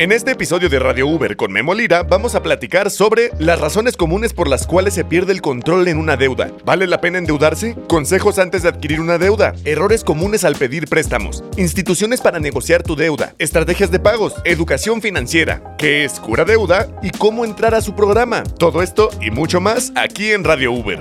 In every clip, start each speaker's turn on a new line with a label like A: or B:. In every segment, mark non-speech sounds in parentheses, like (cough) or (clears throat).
A: En este episodio de Radio Uber con Memo Lira vamos a platicar sobre las razones comunes por las cuales se pierde el control en una deuda. ¿Vale la pena endeudarse? Consejos antes de adquirir una deuda. Errores comunes al pedir préstamos. Instituciones para negociar tu deuda. Estrategias de pagos. Educación financiera. ¿Qué es cura deuda? Y cómo entrar a su programa. Todo esto y mucho más aquí en Radio Uber.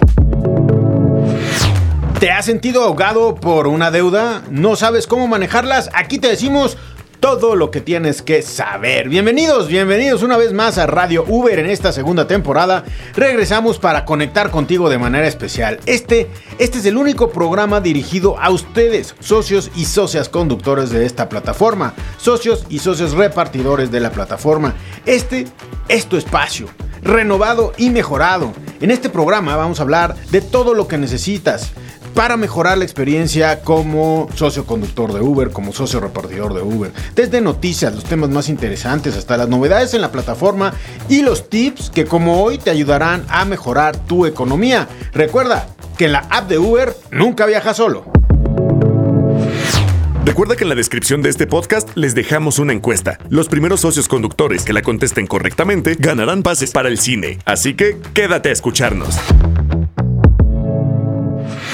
B: ¿Te has sentido ahogado por una deuda? ¿No sabes cómo manejarlas? Aquí te decimos todo lo que tienes que saber. Bienvenidos, bienvenidos una vez más a Radio Uber en esta segunda temporada. Regresamos para conectar contigo de manera especial. Este, este es el único programa dirigido a ustedes, socios y socias conductores de esta plataforma, socios y socios repartidores de la plataforma. Este es tu espacio, renovado y mejorado. En este programa vamos a hablar de todo lo que necesitas para mejorar la experiencia como socio conductor de Uber, como socio repartidor de Uber. Desde noticias, los temas más interesantes, hasta las novedades en la plataforma y los tips que como hoy te ayudarán a mejorar tu economía. Recuerda que la app de Uber nunca viaja solo.
A: Recuerda que en la descripción de este podcast les dejamos una encuesta. Los primeros socios conductores que la contesten correctamente ganarán pases para el cine. Así que quédate a escucharnos.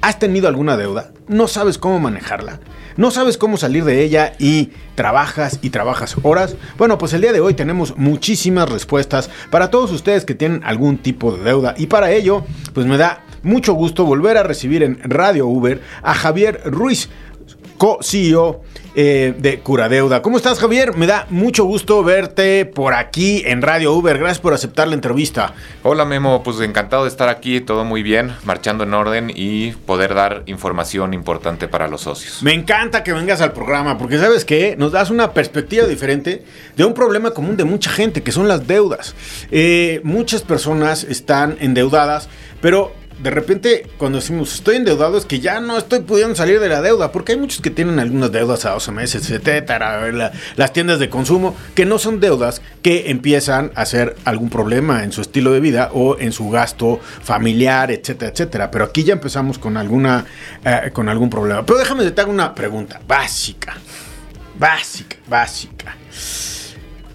B: ¿Has tenido alguna deuda? ¿No sabes cómo manejarla? no sabes cómo salir de ella y trabajas y trabajas horas? Bueno, pues el día de hoy tenemos muchísimas respuestas para todos ustedes que tienen algún tipo de deuda y para ello, pues me da mucho gusto volver a recibir en Radio Uber a Javier Ruiz, co-CEO eh, de Curadeuda. ¿Cómo estás, Javier? Me da mucho gusto verte por aquí en Radio Uber. Gracias por aceptar la entrevista.
C: Hola, Memo. Pues encantado de estar aquí, todo muy bien, marchando en orden y poder dar información importante para los socios.
B: Me encanta que vengas al programa porque, ¿sabes qué? Nos das una perspectiva diferente de un problema común de mucha gente, que son las deudas. Eh, muchas personas están endeudadas, pero de repente cuando decimos estoy endeudado es que ya no estoy pudiendo salir de la deuda, porque hay muchos que tienen algunas deudas a 12 meses, etcétera, las tiendas de consumo, que no son deudas que empiezan a ser algún problema en su estilo de vida o en su gasto familiar, etcétera, etcétera. Pero aquí ya empezamos con alguna eh, con algún problema. Pero déjame te hago una pregunta básica, básica, básica.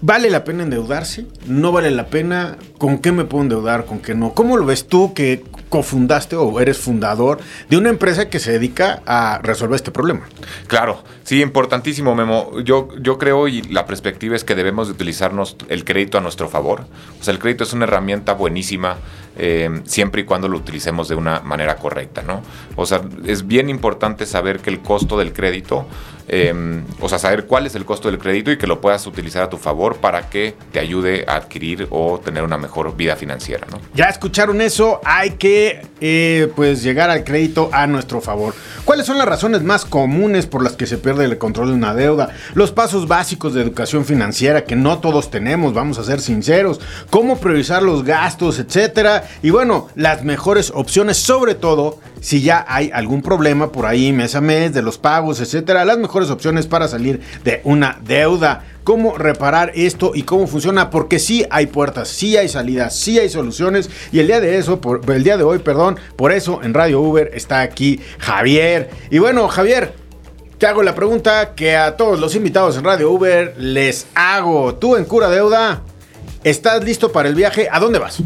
B: ¿Vale la pena endeudarse? ¿No vale la pena? ¿Con qué me puedo endeudar? ¿Con qué no? ¿Cómo lo ves tú que cofundaste o eres fundador de una empresa que se dedica a resolver este problema?
C: Claro, sí, importantísimo, Memo. Yo, yo creo y la perspectiva es que debemos de utilizarnos el crédito a nuestro favor. O sea, el crédito es una herramienta buenísima eh, siempre y cuando lo utilicemos de una manera correcta, ¿no? O sea, es bien importante saber que el costo del crédito Em, o sea, saber cuál es el costo del crédito y que lo puedas utilizar a tu favor para que te ayude a adquirir o tener una mejor vida financiera. ¿no?
B: Ya escucharon eso, hay que eh, pues llegar al crédito a nuestro favor. ¿Cuáles son las razones más comunes por las que se pierde el control de una deuda? Los pasos básicos de educación financiera que no todos tenemos, vamos a ser sinceros. Cómo priorizar los gastos, etcétera. Y bueno, las mejores opciones, sobre todo si ya hay algún problema por ahí mes a mes de los pagos, etcétera. Las mejores opciones para salir de una deuda. Cómo reparar esto y cómo funciona, porque sí hay puertas, sí hay salidas, sí hay soluciones. Y el día de eso, por, el día de hoy, perdón, por eso en Radio Uber está aquí Javier. Y bueno, Javier, te hago la pregunta que a todos los invitados en Radio Uber les hago. Tú en Cura Deuda, ¿estás listo para el viaje? ¿A dónde vas?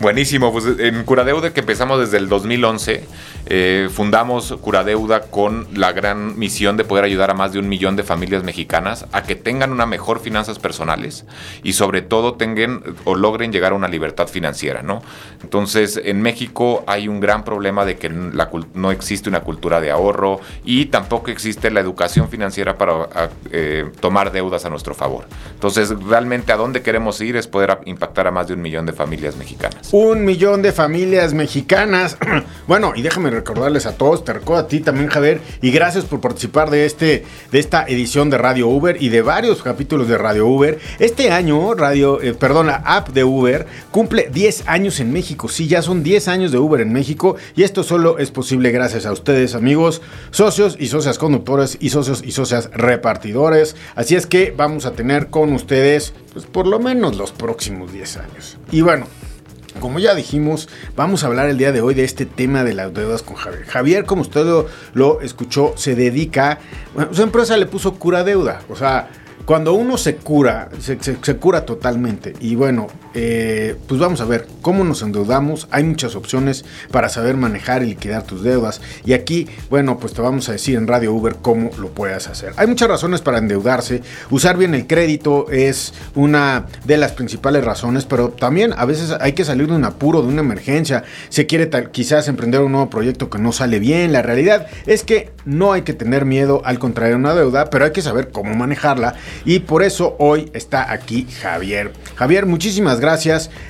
C: Buenísimo, pues en Curadeuda que empezamos desde el 2011, eh, fundamos Curadeuda con la gran misión de poder ayudar a más de un millón de familias mexicanas a que tengan una mejor finanzas personales y sobre todo tengan o logren llegar a una libertad financiera, ¿no? Entonces, en México hay un gran problema de que no existe una cultura de ahorro y tampoco existe la educación financiera para eh, tomar deudas a nuestro favor. Entonces, realmente a dónde queremos ir es poder impactar a más de un millón de familias mexicanas.
B: Un millón de familias mexicanas. (clears throat) bueno, y déjame recordarles a todos, te recuerdo a ti también, Javier, y gracias por participar de, este, de esta edición de Radio Uber y de varios capítulos de Radio Uber. Este año, Radio, eh, perdón, la app de Uber cumple 10 años en México. Sí, ya son 10 años de Uber en México y esto solo es posible gracias a ustedes, amigos, socios y socias conductores y socios y socias repartidores. Así es que vamos a tener con ustedes, pues por lo menos los próximos 10 años. Y bueno, como ya dijimos, vamos a hablar el día de hoy de este tema de las deudas con Javier. Javier, como usted lo, escuchó, se dedica, bueno, su empresa le puso cura deuda, o sea, cuando uno se cura, se- se cura totalmente. Y bueno, eh, pues vamos a ver cómo nos endeudamos. Hay muchas opciones para saber manejar y liquidar tus deudas. Y aquí, bueno, pues te vamos a decir en Radio Uber cómo lo puedes hacer. Hay muchas razones para endeudarse. Usar bien el crédito es una de las principales razones, pero también a veces hay que salir de un apuro, de una emergencia. Se quiere quizás emprender un nuevo proyecto que no sale bien. La realidad es que no hay que tener miedo al contraer una deuda, pero hay que saber cómo manejarla. Y por eso hoy está aquí Javier. Javier, muchísimas gracias.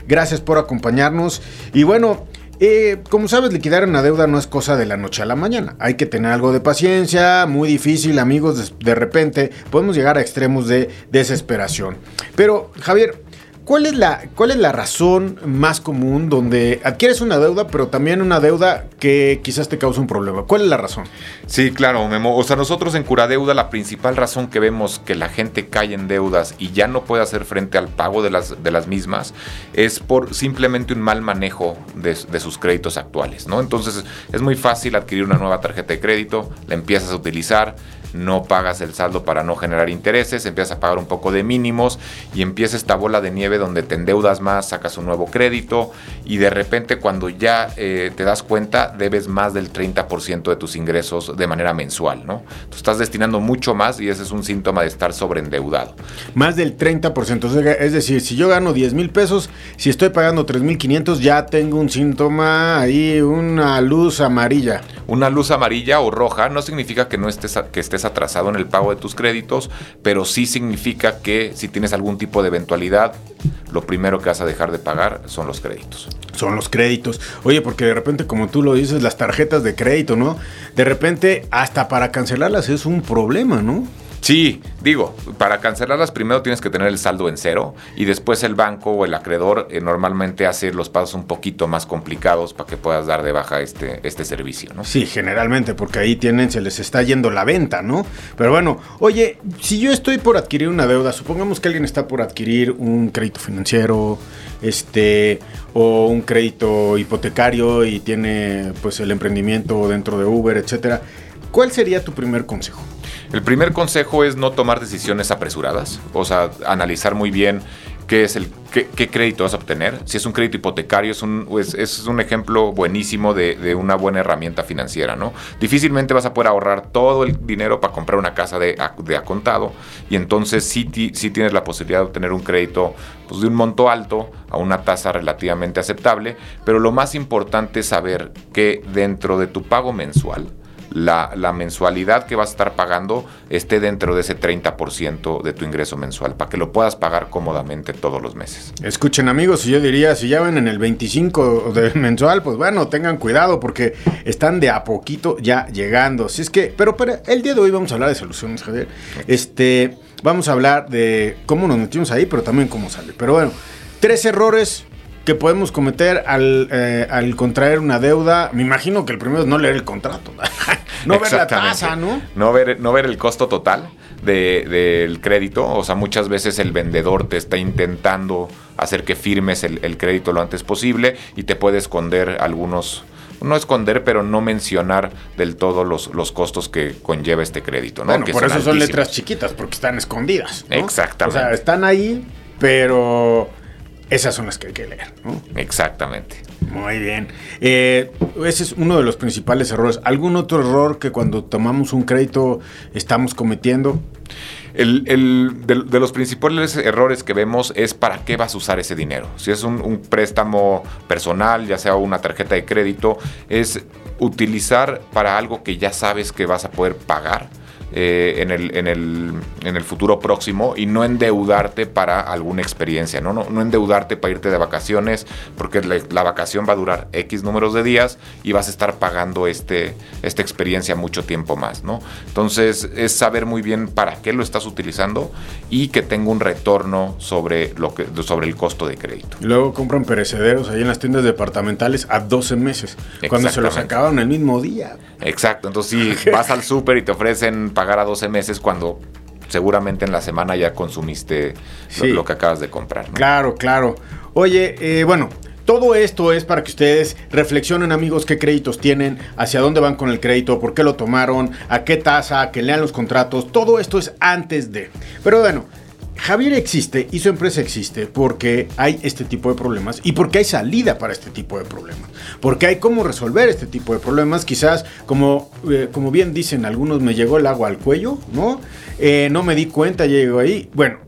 B: Gracias por acompañarnos. Y bueno, eh, como sabes, liquidar una deuda no es cosa de la noche a la mañana. Hay que tener algo de paciencia, muy difícil, amigos. De repente podemos llegar a extremos de desesperación. Pero, Javier, ¿cuál es, la, ¿cuál es la razón más común donde adquieres una deuda, pero también una deuda que quizás te causa un problema? ¿Cuál es la razón?
C: Sí, claro, Memo. O sea, nosotros en Curadeuda la principal razón que vemos que la gente cae en deudas y ya no puede hacer frente al pago de las, de las mismas es por simplemente un mal manejo de, de sus créditos actuales, ¿no? Entonces es muy fácil adquirir una nueva tarjeta de crédito, la empiezas a utilizar, no pagas el saldo para no generar intereses, empiezas a pagar un poco de mínimos y empieza esta bola de nieve donde te endeudas más, sacas un nuevo crédito y de repente cuando ya eh, te das cuenta debes más del 30% de tus ingresos de manera mensual, ¿no? Tú estás destinando mucho más y ese es un síntoma de estar sobreendeudado.
B: Más del 30%. O sea, Es decir, si yo gano 10 mil pesos, si estoy pagando 3 mil 500, ya tengo un síntoma ahí, una luz amarilla.
C: Una luz amarilla o roja no significa que no estés, que estés atrasado en el pago de tus créditos, pero sí significa que si tienes algún tipo de eventualidad, lo primero que vas a dejar de pagar son los créditos.
B: Son los créditos. Oye, porque de repente, como tú lo dices, las tarjetas de crédito, ¿no? De repente, hasta para cancelarlas es un problema, ¿no?
C: Sí, digo, para cancelarlas primero tienes que tener el saldo en cero y después el banco o el acreedor eh, normalmente hace los pasos un poquito más complicados para que puedas dar de baja este, este servicio, ¿no?
B: Sí, generalmente, porque ahí tienen, se les está yendo la venta, ¿no? Pero bueno, oye, si yo estoy por adquirir una deuda, supongamos que alguien está por adquirir un crédito financiero, este, o un crédito hipotecario y tiene, pues, el emprendimiento dentro de Uber, etcétera. ¿Cuál sería tu primer consejo?
C: El primer consejo es no tomar decisiones apresuradas, o sea, analizar muy bien qué es el qué, crédito vas a obtener. Si es un crédito hipotecario, es un, es, un ejemplo buenísimo de, de una buena herramienta financiera, ¿no? Difícilmente vas a poder ahorrar todo el dinero para comprar una casa de, de acontado y entonces sí, sí tienes la posibilidad de obtener un crédito pues, de un monto alto a una tasa relativamente aceptable, pero lo más importante es saber que dentro de tu pago mensual, la, la mensualidad que vas a estar pagando esté dentro de ese 30% de tu ingreso mensual, para que lo puedas pagar cómodamente todos los meses.
B: Escuchen amigos, yo diría, si ya ven en el 25 de (laughs) mensual, pues bueno, tengan cuidado porque están de a poquito ya llegando. Si es que, pero para el día de hoy vamos a hablar de soluciones, Javier. Este, vamos a hablar de cómo nos metimos ahí, pero también cómo sale. Pero bueno, tres errores que podemos cometer al, eh, al contraer una deuda. Me imagino que el primero es no leer el contrato. no (laughs) ver la tasa, ¿no?
C: No ver, no ver el costo total de- del crédito. O sea, muchas veces el vendedor te está intentando hacer que firmes el, el crédito lo antes posible y te puede esconder algunos. No esconder, pero no mencionar del todo los, los costos que conlleva este crédito, ¿no?
B: Bueno,
C: Que
B: por eso son letras chiquitas, porque están escondidas. ¿no?
C: Exactamente.
B: O sea, están ahí, pero esas son las que hay que leer. ¿no?
C: Exactamente.
B: Muy bien. Eh, ese es uno de los principales errores. ¿Algún otro error que cuando tomamos un crédito estamos cometiendo?
C: El, el- de, de los principales errores que vemos es para qué vas a usar ese dinero. Si es un, un préstamo personal, ya sea una tarjeta de crédito, es utilizar para algo que ya sabes que vas a poder pagar eh, en, el, en, el, en, el, futuro próximo y no endeudarte para alguna experiencia, ¿no? No, no endeudarte para irte de vacaciones, porque la, vacación va a durar X números de días y vas a estar pagando este, esta experiencia mucho tiempo más, ¿no? Entonces es saber muy bien para qué lo estás utilizando y que tenga un retorno sobre, lo que, sobre el costo de crédito.
B: Y luego compran perecederos ahí en las tiendas departamentales a 12 meses, cuando se los acaban el mismo día.
C: Exacto, entonces si (laughs) vas al súper y te ofrecen pagar a 12 meses cuando seguramente en la semana ya consumiste lo, que acabas de comprar.
B: Claro, claro. Oye, eh, bueno, todo esto es para que ustedes reflexionen, amigos, qué créditos tienen, hacia dónde van con el crédito, por qué lo tomaron, a qué tasa, que lean los contratos. Todo esto es antes de. Pero bueno, Javier existe y su empresa existe porque hay este tipo de problemas y porque hay salida para este tipo de problemas. Porque hay cómo resolver este tipo de problemas. Quizás, como, eh, como bien dicen algunos, me llegó el agua al cuello, ¿no? Eh, no me di cuenta, llego ahí. Bueno,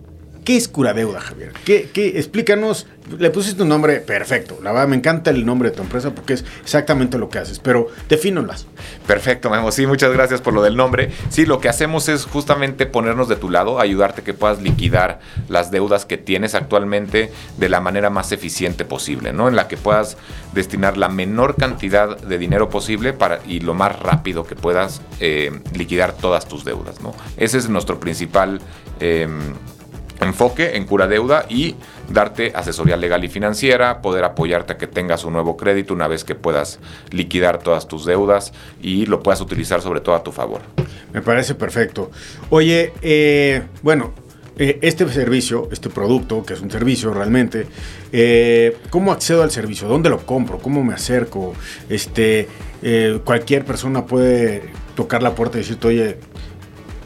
B: ¿qué es curadeuda, Javier? ¿Qué, qué, explícanos le pusiste un nombre perfecto. La verdad, me encanta el nombre de tu empresa porque es exactamente lo que haces. Pero defínolas.
C: Perfecto, Memo. Sí, muchas gracias por lo del nombre. Sí, lo que hacemos es justamente ponernos de tu lado, ayudarte que puedas liquidar las deudas que tienes actualmente de la manera más eficiente posible, ¿no? En la que puedas destinar la menor cantidad de dinero posible para, y lo más rápido que puedas eh, liquidar todas tus deudas, ¿no? Ese es nuestro principal. Em, enfoque en cura deuda y darte asesoría legal y financiera, poder apoyarte a que tengas un nuevo crédito una vez que puedas liquidar todas tus deudas y lo puedas utilizar sobre todo a tu favor.
B: Me parece perfecto. Oye, eh, bueno, eh, este servicio, este producto, que es un servicio realmente, eh, ¿cómo accedo al servicio? ¿Dónde lo compro? ¿Cómo me acerco? Este, cualquier persona puede tocar la puerta y decirte, oye,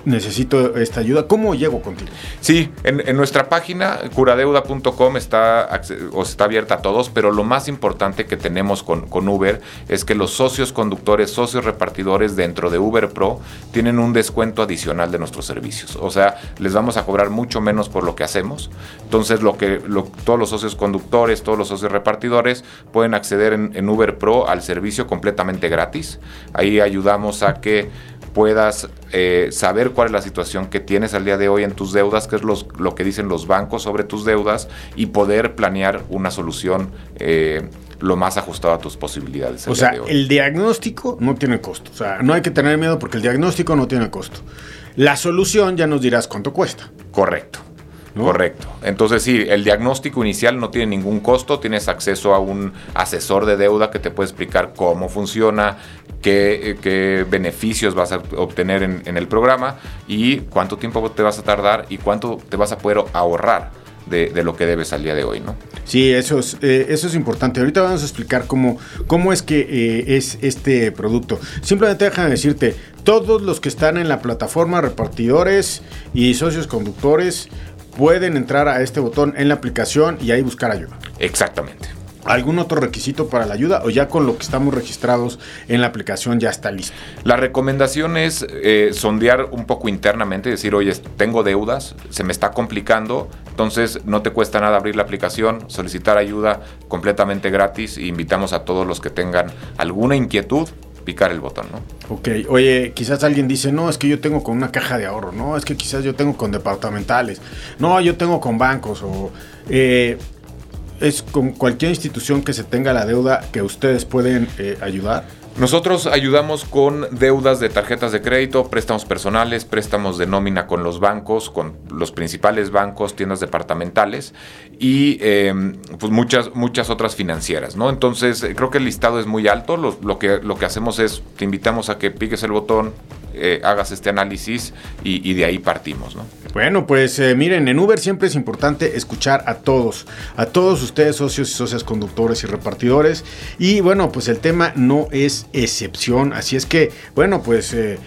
B: necesito esta ayuda, ¿cómo llego contigo?
C: Sí, en, nuestra página curadeuda.com está, está abierta a todos, pero lo más importante que tenemos con, Uber es que los socios conductores, socios repartidores dentro de Uber Pro tienen un descuento adicional de nuestros servicios. O sea, les vamos a cobrar mucho menos por lo que hacemos. Entonces, lo que todos los socios conductores, todos los socios repartidores pueden acceder en Uber Pro al servicio completamente gratis. Ahí ayudamos a que puedas eh, saber cuál es la situación que tienes al día de hoy en tus deudas, qué es lo que dicen los bancos sobre tus deudas y poder planear una solución eh, lo más ajustado a tus posibilidades.
B: O sea, el diagnóstico no tiene costo. O sea, no hay que tener miedo porque el diagnóstico no tiene costo. La solución ya nos dirás cuánto cuesta.
C: Correcto. Correcto. Entonces sí, el diagnóstico inicial no tiene ningún costo, tienes acceso a un asesor de deuda que te puede explicar cómo funciona, qué, beneficios vas a obtener en, el programa y cuánto tiempo te vas a tardar y cuánto te vas a poder ahorrar. De, lo que debes al día de hoy, ¿no?
B: Sí, eso es, eh, eso es importante. Ahorita vamos a explicar cómo, cómo es que eh, es este producto. Simplemente déjame decirte, todos los que están en la plataforma, repartidores y socios conductores, pueden entrar a este botón en la aplicación y ahí buscar ayuda.
C: Exactamente.
B: ¿Algún otro requisito para la ayuda o ya con lo que estamos registrados en la aplicación ya está listo?
C: La recomendación es eh, sondear un poco internamente, decir, oye, tengo deudas, se me está complicando, entonces no te cuesta nada abrir la aplicación, solicitar ayuda completamente gratis e invitamos a todos los que tengan alguna inquietud picar el botón, ¿no?
B: Ok, oye, quizás alguien dice, no, es que yo tengo con una caja de ahorro, no, es que quizás yo tengo con departamentales, no, yo tengo con bancos o... Eh, es con cualquier institución que se tenga la deuda que ustedes pueden eh, ayudar.
C: Nosotros ayudamos con deudas de tarjetas de crédito, préstamos personales, préstamos de nómina con los bancos, con los principales bancos, tiendas departamentales y em, pues muchas, muchas otras financieras, ¿no? Entonces creo que el listado es muy alto. Lo, que, lo que hacemos es, te invitamos a que piques el botón, eh, hagas este análisis y, de ahí partimos, ¿no?
B: Bueno, pues eh, miren, en Uber siempre es importante escuchar a todos, a todos ustedes, socios y socias conductores y repartidores. Y bueno, pues el tema no es excepción. Así es que, bueno, pues... Eh,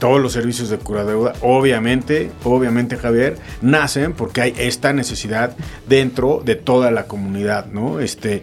B: todos los servicios de cura deuda, obviamente, obviamente Javier, nacen porque hay esta necesidad dentro de toda la comunidad, ¿no? Este,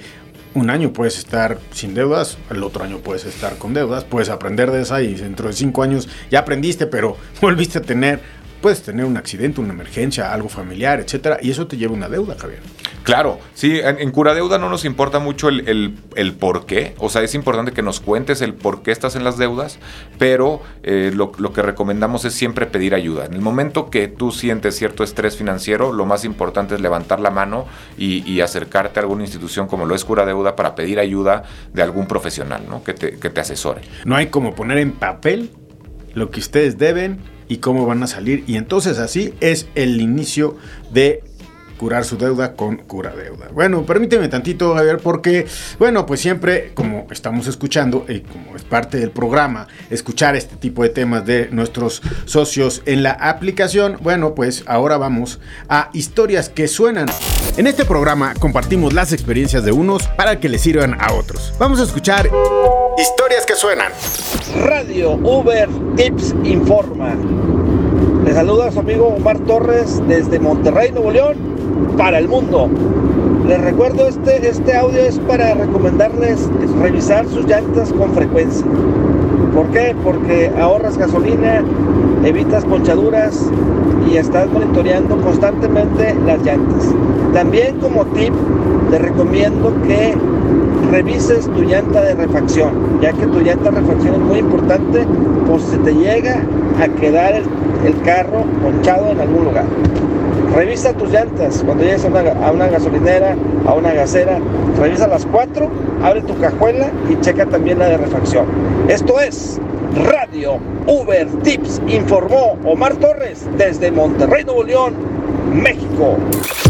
B: un año puedes estar sin deudas, el otro año puedes estar con deudas, puedes aprender de esa y dentro de cinco años ya aprendiste, pero (laughs) volviste a tener puedes tener un accidente, una emergencia, algo familiar, etcétera, y eso te lleva una deuda, Javier.
C: Claro, sí, en, Cura Deuda no nos importa mucho el, el, por qué, o sea, es importante que nos cuentes el por qué estás en las deudas, pero eh, lo, que recomendamos es siempre pedir ayuda. En el momento que tú sientes cierto estrés financiero, lo más importante es levantar la mano y, acercarte a alguna institución como lo es Cura Deuda para pedir ayuda de algún profesional, ¿no? Que te, que te asesore.
B: No hay como poner en papel lo que ustedes deben y cómo van a salir. Y entonces así es el inicio de curar su deuda con cura deuda. Bueno, permíteme tantito, Javier, porque, bueno, pues siempre, como estamos escuchando y como es parte del programa, escuchar este tipo de temas de nuestros socios en la aplicación, bueno, pues ahora vamos a historias que suenan. En este programa compartimos las experiencias de unos para que les sirvan a otros. Vamos a escuchar historias que suenan.
D: Radio Uber Tips Informa. Les saluda a su amigo Omar Torres desde Monterrey, Nuevo León para el mundo. Les recuerdo, este, este audio es para recomendarles revisar sus llantas con frecuencia. ¿Por qué? Porque ahorras gasolina, evitas ponchaduras y estás monitoreando constantemente las llantas. También como tip, te recomiendo que revises tu llanta de refacción, ya que tu llanta de refacción es muy importante por si te llega a quedar el, carro ponchado en algún lugar. Revisa tus llantas cuando llegues a una, gasolinera, a una gasera. Revisa las cuatro, abre tu cajuela y checa también la de refacción. Esto es Radio Uber Tips, informó Omar Torres desde Monterrey, Nuevo León, México.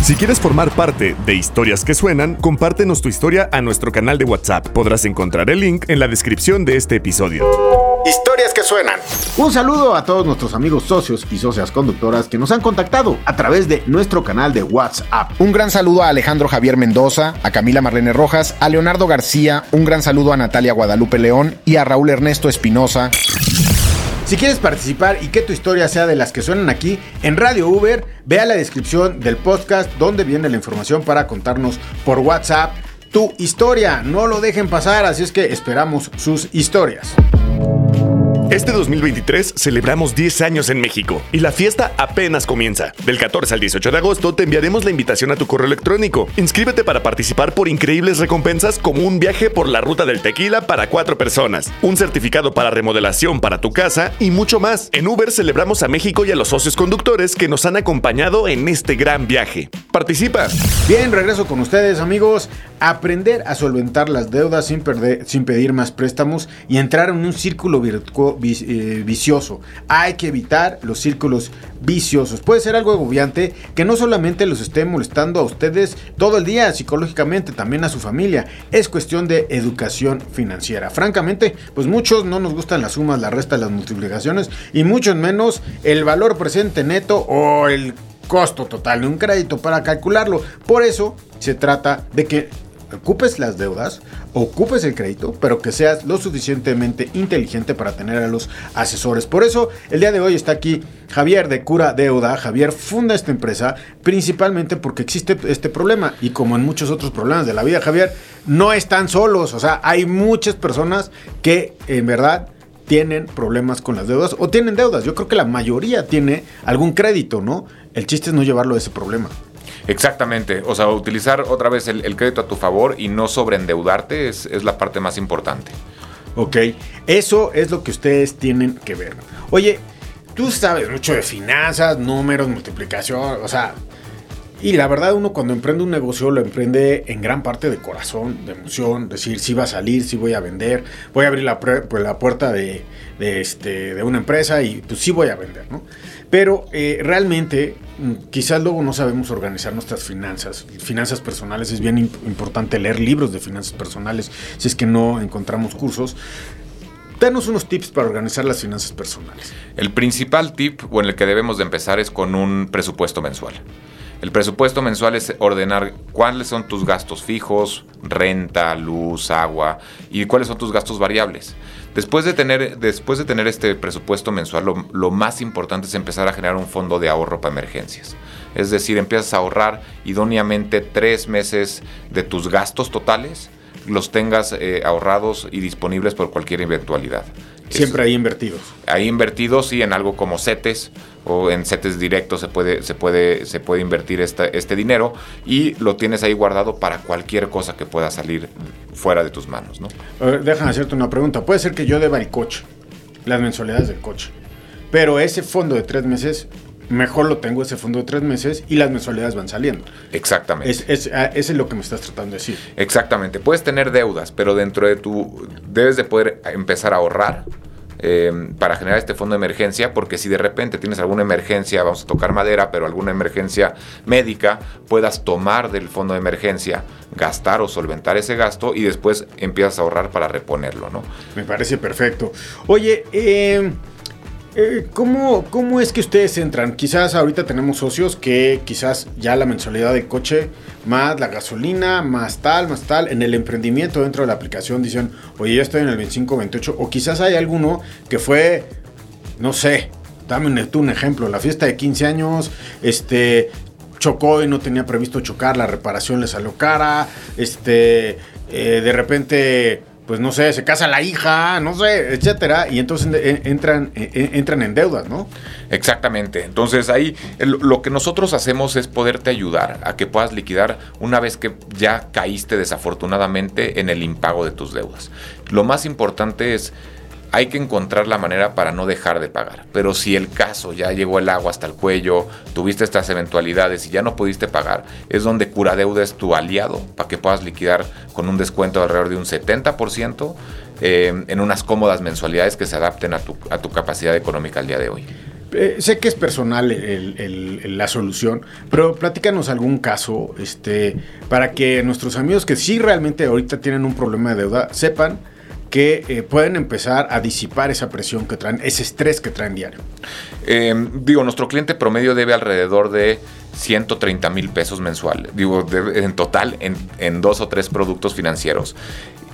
A: Si quieres formar parte de Historias que Suenan, compártenos tu historia a nuestro canal de WhatsApp. Podrás encontrar el link en la descripción de este episodio.
B: Historias que suenan. Un saludo a todos nuestros amigos socios y socias conductoras que nos han contactado a través de nuestro canal de WhatsApp.
E: Un gran saludo a Alejandro Javier Mendoza, a Camila Marlene Rojas, a Leonardo García, un gran saludo a Natalia Guadalupe León y a Raúl Ernesto Espinosa.
B: Si quieres participar y que tu historia sea de las que suenan aquí en Radio Uber, vea la descripción del podcast donde viene la información para contarnos por WhatsApp tu historia. No lo dejen pasar, así es que esperamos sus historias.
A: Este 2023 celebramos 10 años en México y la fiesta apenas comienza. Del 14 al 18 de agosto te enviaremos la invitación a tu correo electrónico. Inscríbete para participar por increíbles recompensas como un viaje por la ruta del tequila para cuatro personas, un certificado para remodelación para tu casa y mucho más. En Uber celebramos a México y a los socios conductores que nos han acompañado en este gran viaje. Participa.
B: Bien, regreso con ustedes amigos. Aprender a solventar las deudas sin, perder, sin pedir más préstamos y entrar en un círculo eh, vicioso. Hay que evitar los círculos viciosos. Puede ser algo agobiante que no solamente los esté molestando a ustedes todo el día psicológicamente, también a su familia. Es cuestión de educación financiera. Francamente, pues muchos no nos gustan las sumas, la resta, las multiplicaciones y mucho menos el valor presente neto o el costo total de un crédito para calcularlo. Por eso se trata de que ocupes las deudas, ocupes el crédito, pero que seas lo suficientemente inteligente para tener a los asesores. Por eso, el día de hoy está aquí Javier de Cura Deuda. Javier funda esta empresa principalmente porque existe este problema y como en muchos otros problemas de la vida, Javier, no están solos. O sea, hay muchas personas que en verdad tienen problemas con las deudas o tienen deudas. Yo creo que la mayoría tiene algún crédito, ¿no? El chiste es no llevarlo a ese problema.
C: Exactamente, o sea, utilizar otra vez el, crédito a tu favor y no sobreendeudarte es, es la parte más importante.
B: Ok, eso es lo que ustedes tienen que ver. Oye, tú sabes mucho de finanzas, números, multiplicación, o sea, y la verdad uno cuando emprende un negocio lo emprende en gran parte de corazón, de emoción, decir si va a salir, si voy a vender, voy a abrir la, pues, la puerta de, de, este, de una empresa y pues sí voy a vender, ¿no? Pero eh, realmente mm, quizás luego no sabemos organizar nuestras finanzas. Finanzas personales es bien importante leer libros de finanzas personales si es que no encontramos cursos. Danos unos tips para organizar las finanzas personales.
C: El principal tip o en el que debemos de empezar es con un presupuesto mensual. El presupuesto mensual es ordenar cuáles son tus gastos fijos, renta, luz, agua y cuáles son tus gastos variables. Después de tener, después de tener este presupuesto mensual, lo, más importante es empezar a generar un fondo de ahorro para emergencias. Es decir, empiezas a ahorrar idóneamente tres meses de tus gastos totales, los tengas eh, ahorrados y disponibles por cualquier eventualidad.
B: Siempre ahí invertidos.
C: Ahí invertidos y en algo como CETES o en CETES directos se puede, se puede, se puede invertir este dinero y lo tienes ahí guardado para cualquier cosa que pueda salir fuera de tus manos. ¿no?
B: déjame hacerte una pregunta. Puede ser que yo deba el coche, las mensualidades del coche, pero ese fondo de tres meses mejor lo tengo ese fondo de tres meses y las mensualidades van saliendo.
C: Exactamente.
B: Es, es, ah, es lo que me estás tratando de decir.
C: Exactamente. Puedes tener deudas, pero dentro de tu... Debes de poder empezar a ahorrar. Eh, para generar este fondo de emergencia, porque si de repente tienes alguna emergencia, vamos a tocar madera, pero alguna emergencia médica, puedas tomar del fondo de emergencia, gastar o solventar ese gasto y después empiezas a ahorrar para reponerlo, ¿no?
B: Me parece perfecto. Oye, eh, eh, ¿cómo, ¿Cómo es que ustedes entran? Quizás ahorita tenemos socios que quizás ya la mensualidad del coche, más la gasolina, más tal, más tal, en el emprendimiento dentro de la aplicación dicen, oye, ya estoy en el 25-28, o quizás hay alguno que fue, no sé, dame un, un ejemplo, la fiesta de 15 años, este, chocó y no tenía previsto chocar, la reparación le salió cara, este, eh, de repente pues no sé, se casa la hija, no sé, etcétera, y entonces entran, entran en deudas, ¿no?
C: Exactamente. Entonces ahí lo que nosotros hacemos es poderte ayudar a que puedas liquidar una vez que ya caíste desafortunadamente en el impago de tus deudas. Lo más importante es hay que encontrar la manera para no dejar de pagar. Pero si el caso ya llegó el agua hasta el cuello, tuviste estas eventualidades y ya no pudiste pagar, es donde Cura Deuda es tu aliado para que puedas liquidar con un descuento de alrededor de un 70% eh, en unas cómodas mensualidades que se adapten a tu, a tu capacidad económica al día de hoy.
B: Eh, sé que es personal la solución, pero platícanos algún caso este, para que nuestros amigos que sí realmente ahorita tienen un problema de deuda sepan que eh, pueden empezar a disipar esa presión que traen, ese estrés que traen diario?
C: Eh, digo, nuestro cliente promedio debe alrededor de 130 mil pesos mensual, digo, en total en, dos o tres productos financieros.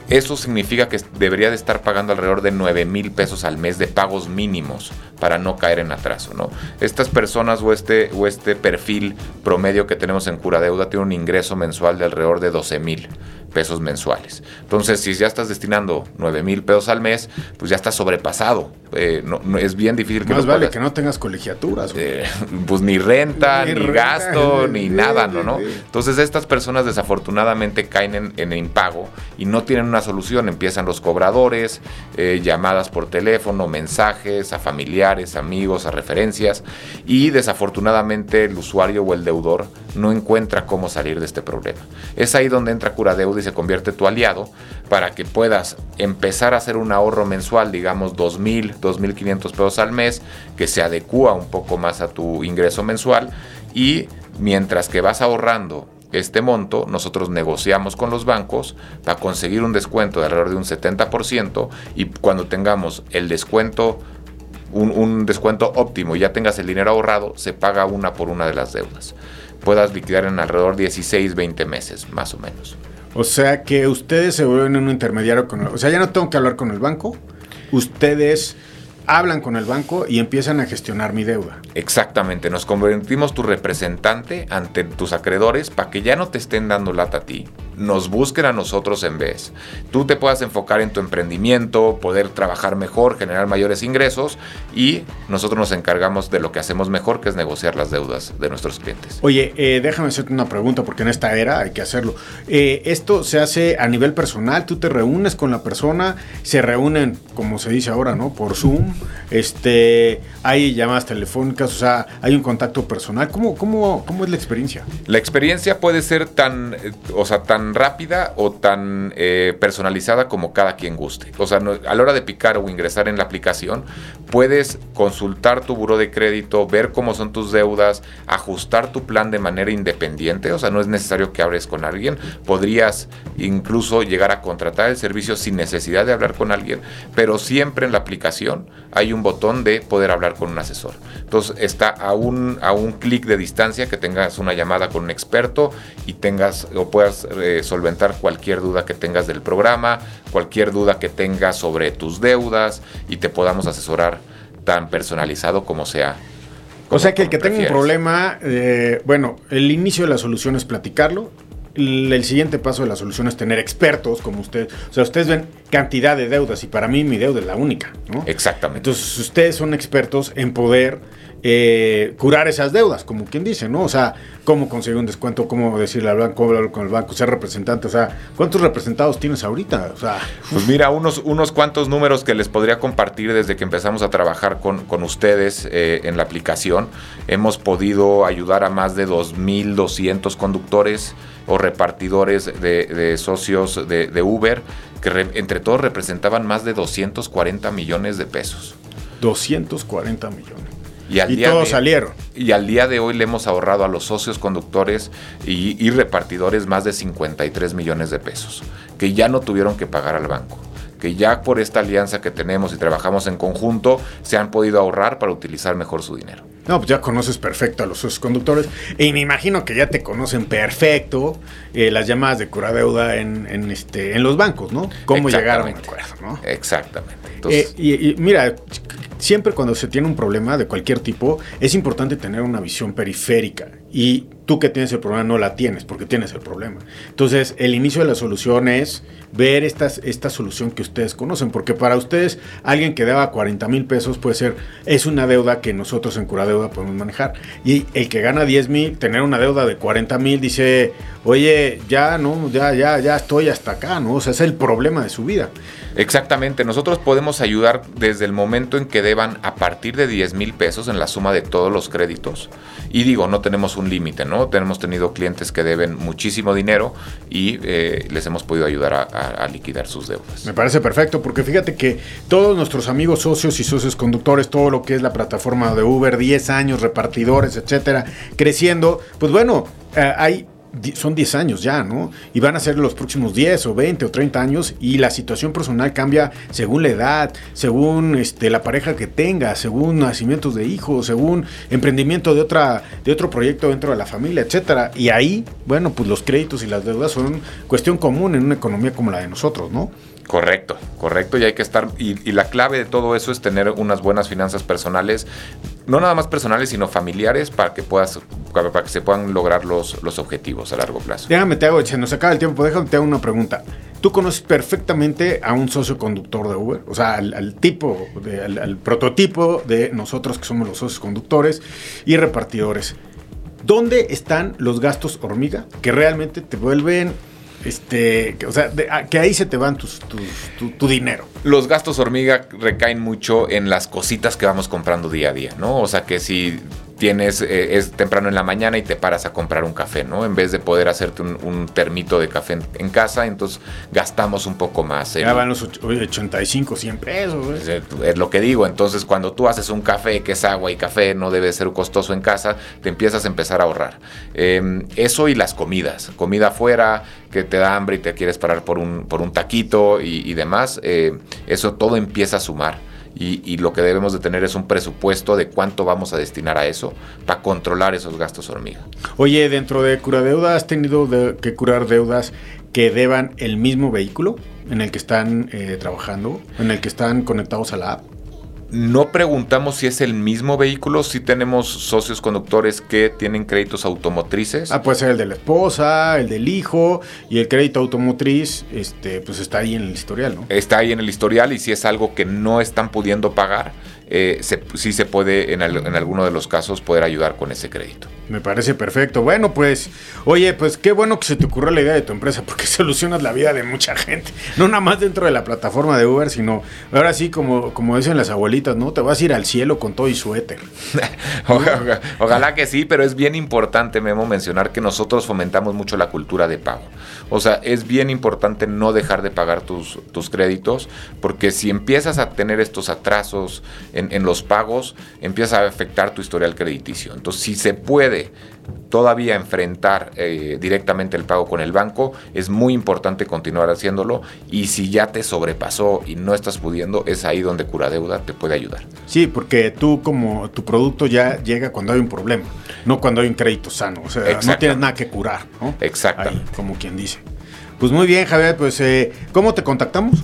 C: Eso significa que debería de estar pagando alrededor de 9 mil pesos al mes de pagos mínimos para no caer en atraso. ¿no? Estas personas o este, o este perfil promedio que tenemos en Cura Deuda tiene un ingreso mensual de alrededor de 12 mil pesos mensuales. Entonces, si ya estás destinando 9 mil pesos al mes, pues ya estás sobrepasado. Eh, no, es bien difícil
B: que Más vale que no tengas colegiaturas.
C: Eh, pues ni renta, (laughs) ni, gasto, (laughs) ni nada, ¿no? ¿no? Entonces, estas personas desafortunadamente caen en, en, impago y no tienen una solución. Empiezan los cobradores, eh, llamadas por teléfono, mensajes a familiares, amigos, a referencias y desafortunadamente el usuario o el deudor no encuentra cómo salir de este problema. Es ahí donde entra Cura Deuda se convierte tu aliado para que puedas empezar a hacer un ahorro mensual, digamos 2.000, 2.500 pesos al mes, que se adecua un poco más a tu ingreso mensual y mientras que vas ahorrando este monto, nosotros negociamos con los bancos para conseguir un descuento de alrededor de un 70% y cuando tengamos el descuento, un, un, descuento óptimo y ya tengas el dinero ahorrado, se paga una por una de las deudas. Puedas liquidar en alrededor de 16, 20 meses, más o menos.
B: O sea que ustedes se vuelven un intermediario con O sea, ya no tengo que hablar con el banco. Ustedes hablan con el banco y empiezan a gestionar mi deuda.
C: Exactamente, nos convertimos tu representante ante tus acreedores para que ya no te estén dando lata a ti, nos busquen a nosotros en vez. Tú te puedas enfocar en tu emprendimiento, poder trabajar mejor, generar mayores ingresos y nosotros nos encargamos de lo que hacemos mejor, que es negociar las deudas de nuestros clientes.
B: Oye, eh, déjame hacerte una pregunta, porque en esta era hay que hacerlo. Eh, esto se hace a nivel personal, tú te reúnes con la persona, se reúnen, como se dice ahora, ¿no? Por Zoom, este, hay llamadas telefónicas, o sea, hay un contacto personal. ¿Cómo, cómo, cómo es la experiencia?
C: La experiencia puede ser tan, eh, o sea, tan rápida o tan eh, personalizada como cada quien guste. O sea, a la hora de picar o ingresar en la aplicación, puedes consultar tu buro de crédito, ver cómo son tus deudas, ajustar tu plan de manera independiente. O sea, no es necesario que hables con alguien. Podrías incluso llegar a contratar el servicio sin necesidad de hablar con alguien, pero siempre en la aplicación hay un botón de poder hablar con un asesor. Entonces está a un, a un clic de distancia que tengas una llamada con un experto y tengas o puedas eh, solventar cualquier duda que tengas del programa, cualquier duda que tengas sobre tus deudas y te podamos asesorar tan personalizado como sea.
B: o sea que el que tenga un problema, eh, bueno, el inicio de la solución es platicarlo, el siguiente paso de la solución es tener expertos como usted. O sea, ustedes ven cantidad de deudas y para mí mi deuda es la única, ¿no?
C: Exactamente.
B: Entonces, ustedes son expertos en poder eh, curar esas deudas, como quien dice, ¿no? O sea, cómo conseguir un descuento, cómo decirle al banco, hablar con el banco, ser representante, o sea, ¿cuántos representados tienes ahorita? O sea,
C: pues mira, unos, unos cuantos números que les podría compartir desde que empezamos a trabajar con, con ustedes eh, en la aplicación. Hemos podido ayudar a más de 2.200 conductores o repartidores de, socios de, Uber, que entre todos representaban más de 240 millones de pesos.
B: 240 millones.
C: Y, al día todos salieron. Y al día de hoy le hemos ahorrado a los socios conductores y, repartidores más de 53 millones de pesos, que ya no tuvieron que pagar al banco que ya por esta alianza que tenemos y trabajamos en conjunto, se han podido ahorrar para utilizar mejor su dinero.
B: No, pues ya conoces perfecto a los socios conductores y me imagino que ya te conocen perfecto eh, las llamadas de cura deuda en, este, en los bancos, ¿no? Cómo llegaron a un acuerdo, ¿no?
C: Exactamente.
B: Eh, y, mira, siempre cuando se tiene un problema de cualquier tipo, es importante tener una visión periférica. Y tú que tienes el problema no la tienes porque tienes el problema. Entonces, el inicio de la solución es ver estas, esta solución que ustedes conocen. Porque para ustedes, alguien que deba 40 mil pesos puede ser, es una deuda que nosotros en Cura Deuda podemos manejar. Y el que gana 10 mil, tener una deuda de 40 mil, dice, oye, ya, no, ya, ya, ya estoy hasta acá, ¿no? O sea, es el problema de su vida.
C: Exactamente, nosotros podemos ayudar desde el momento en que deban a partir de 10 mil pesos en la suma de todos los créditos. Y digo, no tenemos un límite, ¿no? Tenemos tenido clientes que deben muchísimo dinero y eh, les hemos podido ayudar a, liquidar sus deudas.
B: Me parece perfecto, porque fíjate que todos nuestros amigos socios y socios conductores, todo lo que es la plataforma de Uber, 10 años, repartidores, etcétera, creciendo, pues bueno, eh, hay son 10 años ya, ¿no? Y van a ser los próximos 10 o 20 o 30 años y la situación personal cambia según la edad, según este, la pareja que tenga, según nacimientos de hijos, según emprendimiento de, otra, de otro proyecto dentro de la familia, etcétera. Y ahí, bueno, pues los créditos y las deudas son cuestión común en una economía como la de nosotros, ¿no?
C: Correcto, correcto, y hay que estar, y, la clave de todo eso es tener unas buenas finanzas personales, no nada más personales, sino familiares, para que puedas, para que se puedan lograr los, los objetivos a largo plazo.
B: Déjame te hago, se nos acaba el tiempo, déjame te hago una pregunta. Tú conoces perfectamente a un socio conductor de Uber, o sea, al, tipo, al prototipo de nosotros que somos los socios conductores y repartidores. ¿Dónde están los gastos hormiga que realmente te vuelven este, o sea, que ahí se te van tus, tu, dinero.
C: Los gastos hormiga recaen mucho en las cositas que vamos comprando día a día, ¿no? O sea, que si tienes, eh, es temprano en la mañana y te paras a comprar un café, ¿no? En vez de poder hacerte un, termito de café en, casa, entonces gastamos un poco más.
B: Ya van los 85, 100 pesos.
C: Es lo que digo, entonces cuando tú haces un café que es agua y café, no debe ser costoso en casa, te empiezas a empezar a ahorrar. Em, eso y las comidas, comida afuera, que te da hambre y te quieres parar por un, por un taquito y, demás, eh, eso todo empieza a sumar y, lo que debemos de tener es un presupuesto de cuánto vamos a destinar a eso para controlar esos gastos hormiga.
B: Oye, dentro de cura deuda, ¿has tenido que curar deudas que deban el mismo vehículo en el que están eh, trabajando, en el que están conectados a la app?
C: No preguntamos si es el mismo vehículo, si tenemos socios conductores que tienen créditos automotrices.
B: Ah, puede ser el de la esposa, el del hijo y el crédito automotriz, este, pues está ahí en el historial, ¿no?
C: Está ahí en el historial y si es algo que no están pudiendo pagar, eh, sí se puede en, alguno de los casos poder ayudar con ese crédito.
B: Me parece perfecto. Bueno, pues, oye, pues qué bueno que se te ocurrió la idea de tu empresa, porque (laughs) solucionas la vida de mucha gente. No nada más dentro de la plataforma de Uber, sino ahora sí, como, como dicen las abuelitas, ¿no? Te vas a ir al cielo con todo y suéter. (laughs)
C: ojalá, que sí, pero es bien importante, Memo, mencionar que nosotros fomentamos mucho la cultura de pago. O sea, es bien importante no dejar de pagar tus, tus créditos, porque si empiezas a tener estos atrasos, en, los pagos empieza a afectar tu historial crediticio. Entonces, si se puede todavía enfrentar eh, directamente el pago con el banco, es muy importante continuar haciéndolo y si ya te sobrepasó y no estás pudiendo, es ahí donde Cura Deuda te puede ayudar.
B: Sí, porque tú como tu producto ya llega cuando hay un problema, no cuando hay un crédito sano, o sea, no tienes nada que curar, ¿no?
C: Exacto.
B: como quien dice. Pues muy bien, Javier, pues eh, ¿cómo te contactamos?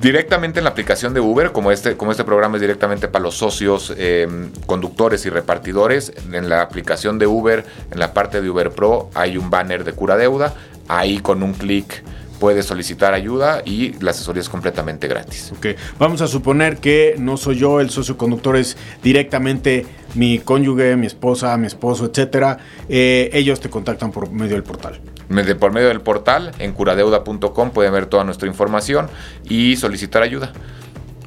C: Directamente en la aplicación de Uber, como este, como este programa es directamente para los socios, eh, conductores y repartidores, en la aplicación de Uber, en la parte de Uber Pro, hay un banner de cura deuda. Ahí con un clic puedes solicitar ayuda y la asesoría es completamente gratis.
B: Ok, vamos a suponer que no soy yo, el socio conductor es directamente mi cónyuge, mi esposa, mi esposo, etcétera. Eh, ellos te contactan por medio del portal.
C: Por medio del portal, en curadeuda.com pueden ver toda nuestra información y solicitar ayuda.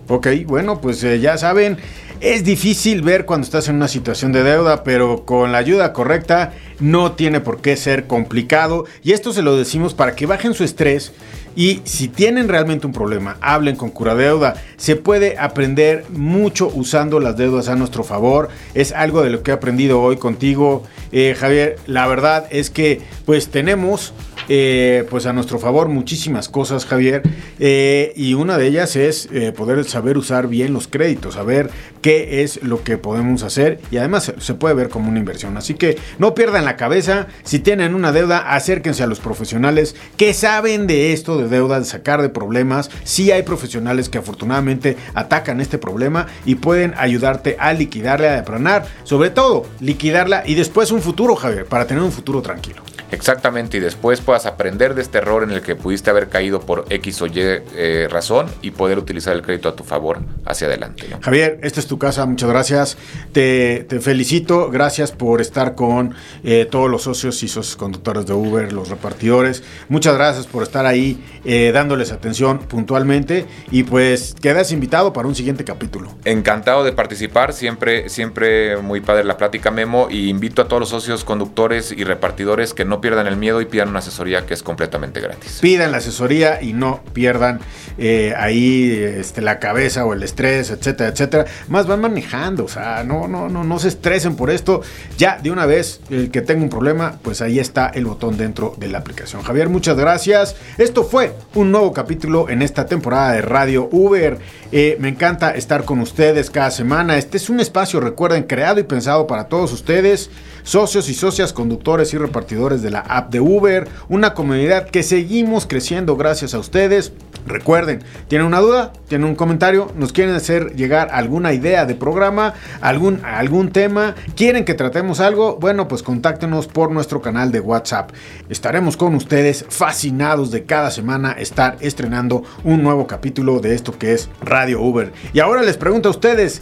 B: Ok, bueno, pues eh, ya saben, es difícil ver cuando estás en una situación de deuda, pero con la ayuda correcta no tiene por qué ser complicado. Y esto se lo decimos para que bajen su estrés y si tienen realmente un problema, hablen con Cura Deuda. Se puede aprender mucho usando las deudas a nuestro favor. Es algo de lo que he aprendido hoy contigo, eh, Javier. La verdad es que pues tenemos eh, pues a nuestro favor muchísimas cosas, Javier. Eh, y una de ellas es eh, poder saber usar bien los créditos, saber qué es lo que podemos hacer y además se, puede ver como una inversión. Así que no pierdan la cabeza. Si tienen una deuda, acérquense a los profesionales que saben de esto de deuda, de sacar de problemas. Sí hay profesionales que afortunadamente atacan este problema y pueden ayudarte a liquidarla, a deplanar, sobre todo liquidarla y después un futuro, Javier, para tener un futuro tranquilo.
C: Exactamente, y después puedas aprender de este error en el que pudiste haber caído por X o Y eh, razón y poder utilizar el crédito a tu favor hacia adelante.
B: Javier, esta es tu casa, muchas gracias. Te, felicito, gracias por estar con eh, todos los socios y socios conductores de Uber, los repartidores. Muchas gracias por estar ahí eh, dándoles atención puntualmente y pues quedas invitado para un siguiente capítulo.
C: Encantado de participar, siempre, siempre muy padre la plática Memo y invito a todos los socios conductores y repartidores que no pierdan el miedo y pidan una asesoría que es completamente gratis.
B: Pidan la asesoría y no pierdan eh, ahí este, la cabeza o el estrés, etcétera, etcétera. Más van manejando, o sea, no, no, no, no se estresen por esto. Ya de una vez, el que tenga un problema, pues ahí está el botón dentro de la aplicación. Javier, muchas gracias. Esto fue un nuevo capítulo en esta temporada de Radio Uber. Eh, me encanta estar con ustedes cada semana. Este es un espacio, recuerden, creado y pensado para todos ustedes socios y socias conductores y repartidores la app de Uber, una comunidad que seguimos creciendo gracias a ustedes. Recuerden, ¿tienen una duda? ¿Tienen un comentario? ¿Nos quieren hacer llegar alguna idea de programa? ¿Algún, algún tema? ¿Quieren que tratemos algo? Bueno, pues contáctenos por nuestro canal de WhatsApp. Estaremos con ustedes fascinados de cada semana estar estrenando un nuevo capítulo de esto que es Radio Uber. Y ahora les pregunto a ustedes,